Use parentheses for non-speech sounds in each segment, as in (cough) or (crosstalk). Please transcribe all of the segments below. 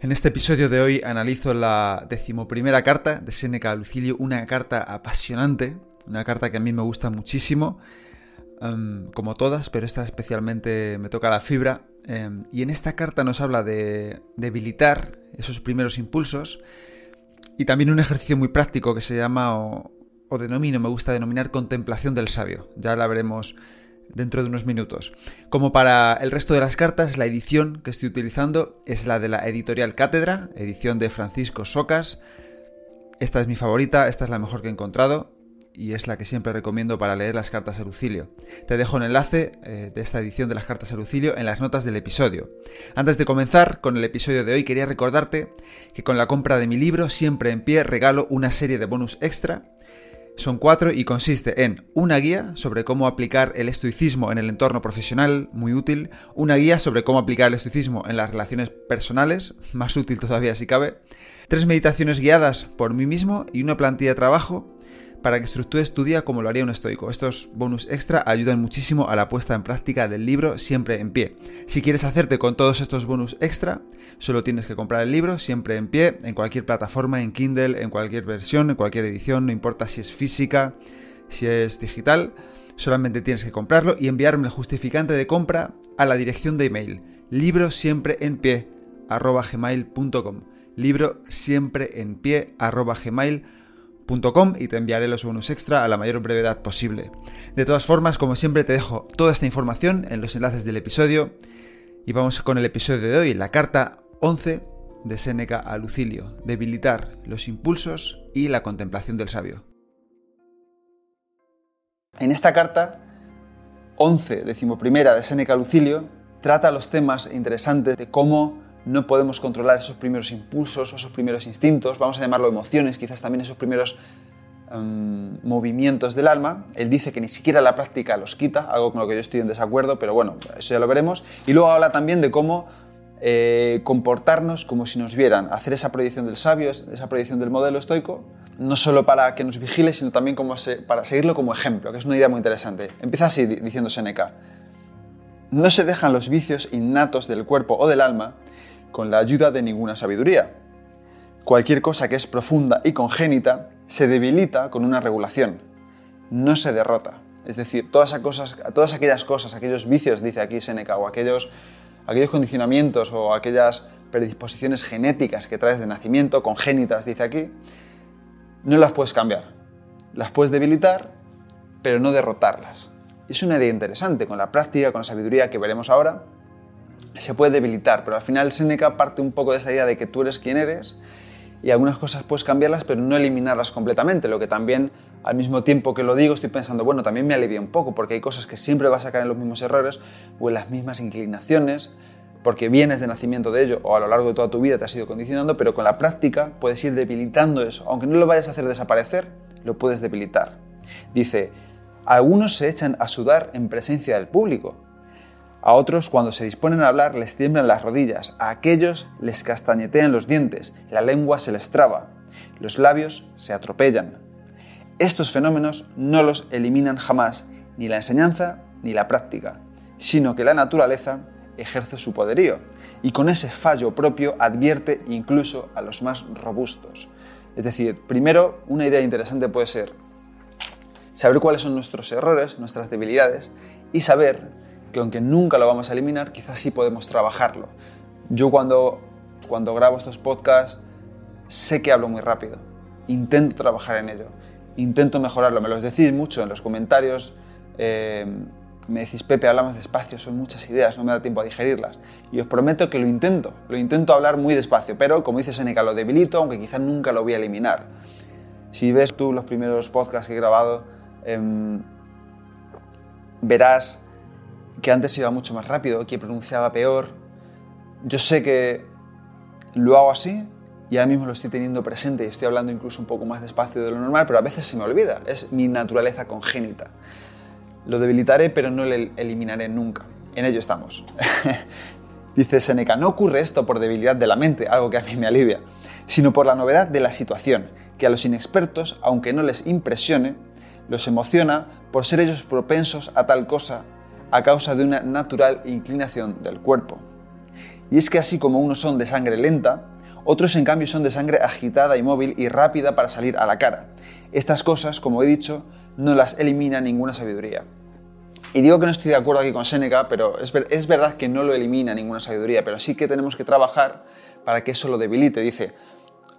en este episodio de hoy analizo la decimoprimera carta de Seneca a Lucilio, una carta apasionante, una carta que a mí me gusta muchísimo, em, como todas, pero esta especialmente me toca la fibra. Em, y en esta carta nos habla de debilitar esos primeros impulsos y también un ejercicio muy práctico que se llama o, o denomino, me gusta denominar contemplación del sabio. Ya la veremos dentro de unos minutos. Como para el resto de las cartas, la edición que estoy utilizando es la de la editorial Cátedra, edición de Francisco Socas. Esta es mi favorita, esta es la mejor que he encontrado y es la que siempre recomiendo para leer las cartas a Lucilio. Te dejo un enlace eh, de esta edición de las cartas a Lucilio en las notas del episodio. Antes de comenzar con el episodio de hoy, quería recordarte que con la compra de mi libro, siempre en pie, regalo una serie de bonus extra son cuatro y consiste en una guía sobre cómo aplicar el estoicismo en el entorno profesional, muy útil, una guía sobre cómo aplicar el estoicismo en las relaciones personales, (laughs) más útil todavía si cabe, tres meditaciones guiadas por mí mismo y una plantilla de trabajo para que estructures tu día como lo haría un estoico. Estos bonus extra ayudan muchísimo a la puesta en práctica del libro siempre en pie. Si quieres hacerte con todos estos bonus extra, solo tienes que comprar el libro siempre en pie, en cualquier plataforma, en Kindle, en cualquier versión, en cualquier edición, no importa si es física, si es digital, solamente tienes que comprarlo y enviarme el justificante de compra a la dirección de email libro siempre en pie gmail.com libro siempre en pie y te enviaré los bonus extra a la mayor brevedad posible. De todas formas, como siempre, te dejo toda esta información en los enlaces del episodio. Y vamos con el episodio de hoy, la carta 11 de Séneca a Lucilio, debilitar los impulsos y la contemplación del sabio. En esta carta 11, decimoprimera de Séneca a Lucilio, trata los temas interesantes de cómo no podemos controlar esos primeros impulsos, esos primeros instintos, vamos a llamarlo emociones, quizás también esos primeros em, movimientos del alma. Él dice que ni siquiera la práctica los quita, algo con lo que yo estoy en desacuerdo, pero bueno, eso ya lo veremos. Y luego habla también de cómo eh, comportarnos como si nos vieran, hacer esa proyección del sabio, esa proyección del modelo estoico, no solo para que nos vigile, sino también como para seguirlo como ejemplo, que es una idea muy interesante. Empieza así diciendo Seneca. No se dejan los vicios innatos del cuerpo o del alma con la ayuda de ninguna sabiduría. Cualquier cosa que es profunda y congénita se debilita con una regulación, no se derrota. Es decir, todas, todas aquellas cosas, aquellos vicios, dice aquí Seneca, o aquellos, aquellos condicionamientos o aquellas predisposiciones genéticas que traes de nacimiento, congénitas, dice aquí, no las puedes cambiar. Las puedes debilitar, pero no derrotarlas. Es una idea interesante con la práctica, con la sabiduría que veremos ahora, se puede debilitar, pero al final Seneca parte un poco de esa idea de que tú eres quien eres y algunas cosas puedes cambiarlas, pero no eliminarlas completamente, lo que también al mismo tiempo que lo digo estoy pensando, bueno, también me alivia un poco, porque hay cosas que siempre vas a caer en los mismos errores o en las mismas inclinaciones, porque vienes de nacimiento de ello o a lo largo de toda tu vida te has ido condicionando, pero con la práctica puedes ir debilitando eso, aunque no lo vayas a hacer desaparecer, lo puedes debilitar. Dice, algunos se echan a sudar en presencia del público, a otros, cuando se disponen a hablar, les tiemblan las rodillas. A aquellos les castañetean los dientes, la lengua se les traba, los labios se atropellan. Estos fenómenos no los eliminan jamás ni la enseñanza ni la práctica, sino que la naturaleza ejerce su poderío y con ese fallo propio advierte incluso a los más robustos. Es decir, primero, una idea interesante puede ser saber cuáles son nuestros errores, nuestras debilidades y saber que aunque nunca lo vamos a eliminar, quizás sí podemos trabajarlo. Yo cuando, cuando grabo estos podcasts sé que hablo muy rápido, intento trabajar en ello, intento mejorarlo, me lo decís mucho en los comentarios, eh, me decís, Pepe, hablamos despacio, son muchas ideas, no me da tiempo a digerirlas. Y os prometo que lo intento, lo intento hablar muy despacio, pero como dice Seneca, lo debilito, aunque quizás nunca lo voy a eliminar. Si ves tú los primeros podcasts que he grabado, em, verás que antes iba mucho más rápido, que pronunciaba peor. Yo sé que lo hago así y ahora mismo lo estoy teniendo presente y estoy hablando incluso un poco más despacio de lo normal, pero a veces se me olvida, es mi naturaleza congénita. Lo debilitaré, pero no lo eliminaré nunca. En ello estamos. (laughs) Dice Seneca, no ocurre esto por debilidad de la mente, algo que a mí me alivia, sino por la novedad de la situación, que a los inexpertos, aunque no les impresione, los emociona por ser ellos propensos a tal cosa a causa de una natural inclinación del cuerpo. Y es que así como unos son de sangre lenta, otros en cambio son de sangre agitada y móvil y rápida para salir a la cara. Estas cosas, como he dicho, no las elimina ninguna sabiduría. Y digo que no estoy de acuerdo aquí con Séneca, pero es, es, verdad que no lo elimina ninguna sabiduría, pero sí que tenemos que trabajar para que eso lo debilite. Dice,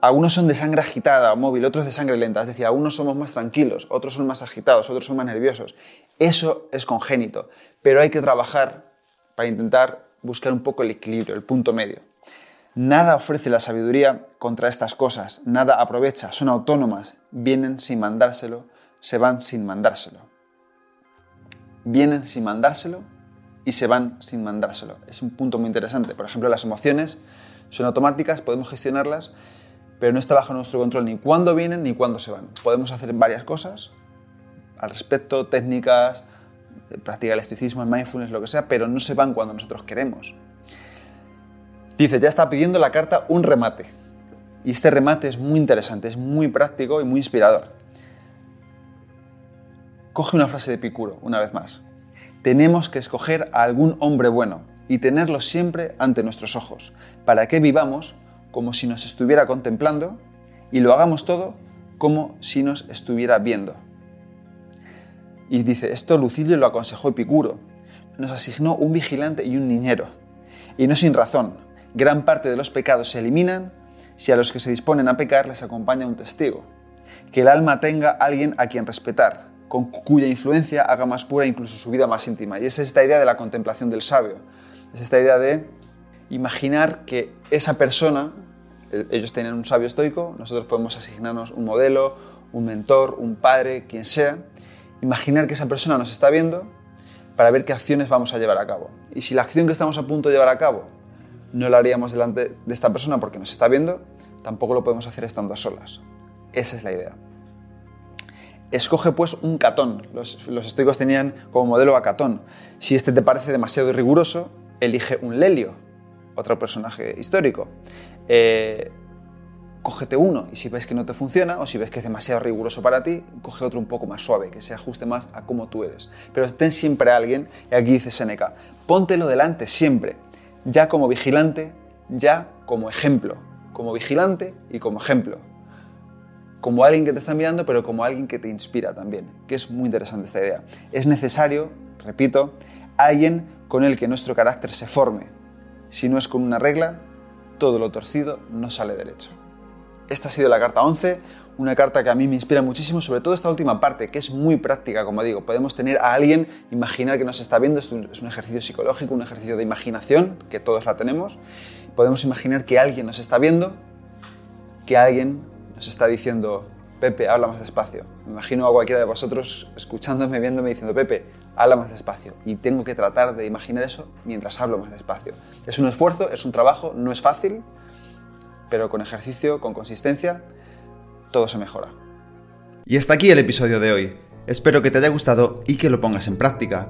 algunos son de sangre agitada o móvil, otros de sangre lenta, es decir, algunos somos más tranquilos, otros son más agitados, otros son más nerviosos. Eso es congénito, pero hay que trabajar para intentar buscar un poco el equilibrio, el punto medio. Nada ofrece la sabiduría contra estas cosas, nada aprovecha, son autónomas, vienen sin mandárselo, se van sin mandárselo vienen sin mandárselo y se van sin mandárselo. Es un punto muy interesante. Por ejemplo, las emociones son automáticas, podemos gestionarlas, pero no está bajo nuestro control ni cuándo vienen ni cuándo se van. Podemos hacer varias cosas al respecto, técnicas, eh, practicar el estoicismo, el mindfulness, lo que sea, pero no se van cuando nosotros queremos. Dice, ya está pidiendo la carta un remate. Y este remate es muy interesante, es muy práctico y muy inspirador. Coge una frase de Epicuro, una vez más. Tenemos que escoger a algún hombre bueno y tenerlo siempre ante nuestros ojos, para que vivamos como si nos estuviera contemplando y lo hagamos todo como si nos estuviera viendo. Y dice, esto Lucilio lo aconsejó Epicuro. Nos asignó un vigilante y un niñero. Y no sin razón, gran parte de los pecados se eliminan si a los que se disponen a pecar les acompaña un testigo. Que el alma tenga alguien a quien respetar, con cuya influencia haga más pura incluso su vida más íntima. Y es esta idea de la contemplación del sabio. Es esta idea de imaginar que esa persona, ellos tienen un sabio estoico, nosotros podemos asignarnos un modelo, un mentor, un padre, quien sea, imaginar que esa persona nos está viendo para ver qué acciones vamos a llevar a cabo. Y si la acción que estamos a punto de llevar a cabo no la haríamos delante de esta persona porque nos está viendo, tampoco lo podemos hacer estando a solas. Esa es la idea. Escoge pues un catón. Los, estoicos tenían como modelo a catón. Si este te parece demasiado riguroso, elige un lelio, otro personaje histórico. Eh, cógete uno y si ves que no te funciona o si ves que es demasiado riguroso para ti, coge otro un poco más suave, que se ajuste más a cómo tú eres. Pero ten siempre a alguien, y aquí dice Seneca, póntelo delante siempre, ya como vigilante, ya como ejemplo, como vigilante y como ejemplo como alguien que te está mirando, pero como alguien que te inspira también, que es muy interesante esta idea. Es necesario, repito, alguien con el que nuestro carácter se forme. Si no es con una regla, todo lo torcido no sale derecho. Esta ha sido la carta 11, una carta que a mí me inspira muchísimo, sobre todo esta última parte, que es muy práctica, como digo. Podemos tener a alguien, imaginar que nos está viendo, es un, ejercicio psicológico, un ejercicio de imaginación, que todos la tenemos. Podemos imaginar que alguien nos está viendo, que alguien nos está diciendo, Pepe, habla más despacio. Me imagino a cualquiera de vosotros escuchándome, viéndome, diciendo, Pepe, habla más despacio. Y tengo que tratar de imaginar eso mientras hablo más despacio. Es un esfuerzo, es un trabajo, no es fácil, pero con ejercicio, con consistencia, todo se mejora. Y hasta aquí el episodio de hoy. Espero que te haya gustado y que lo pongas en práctica.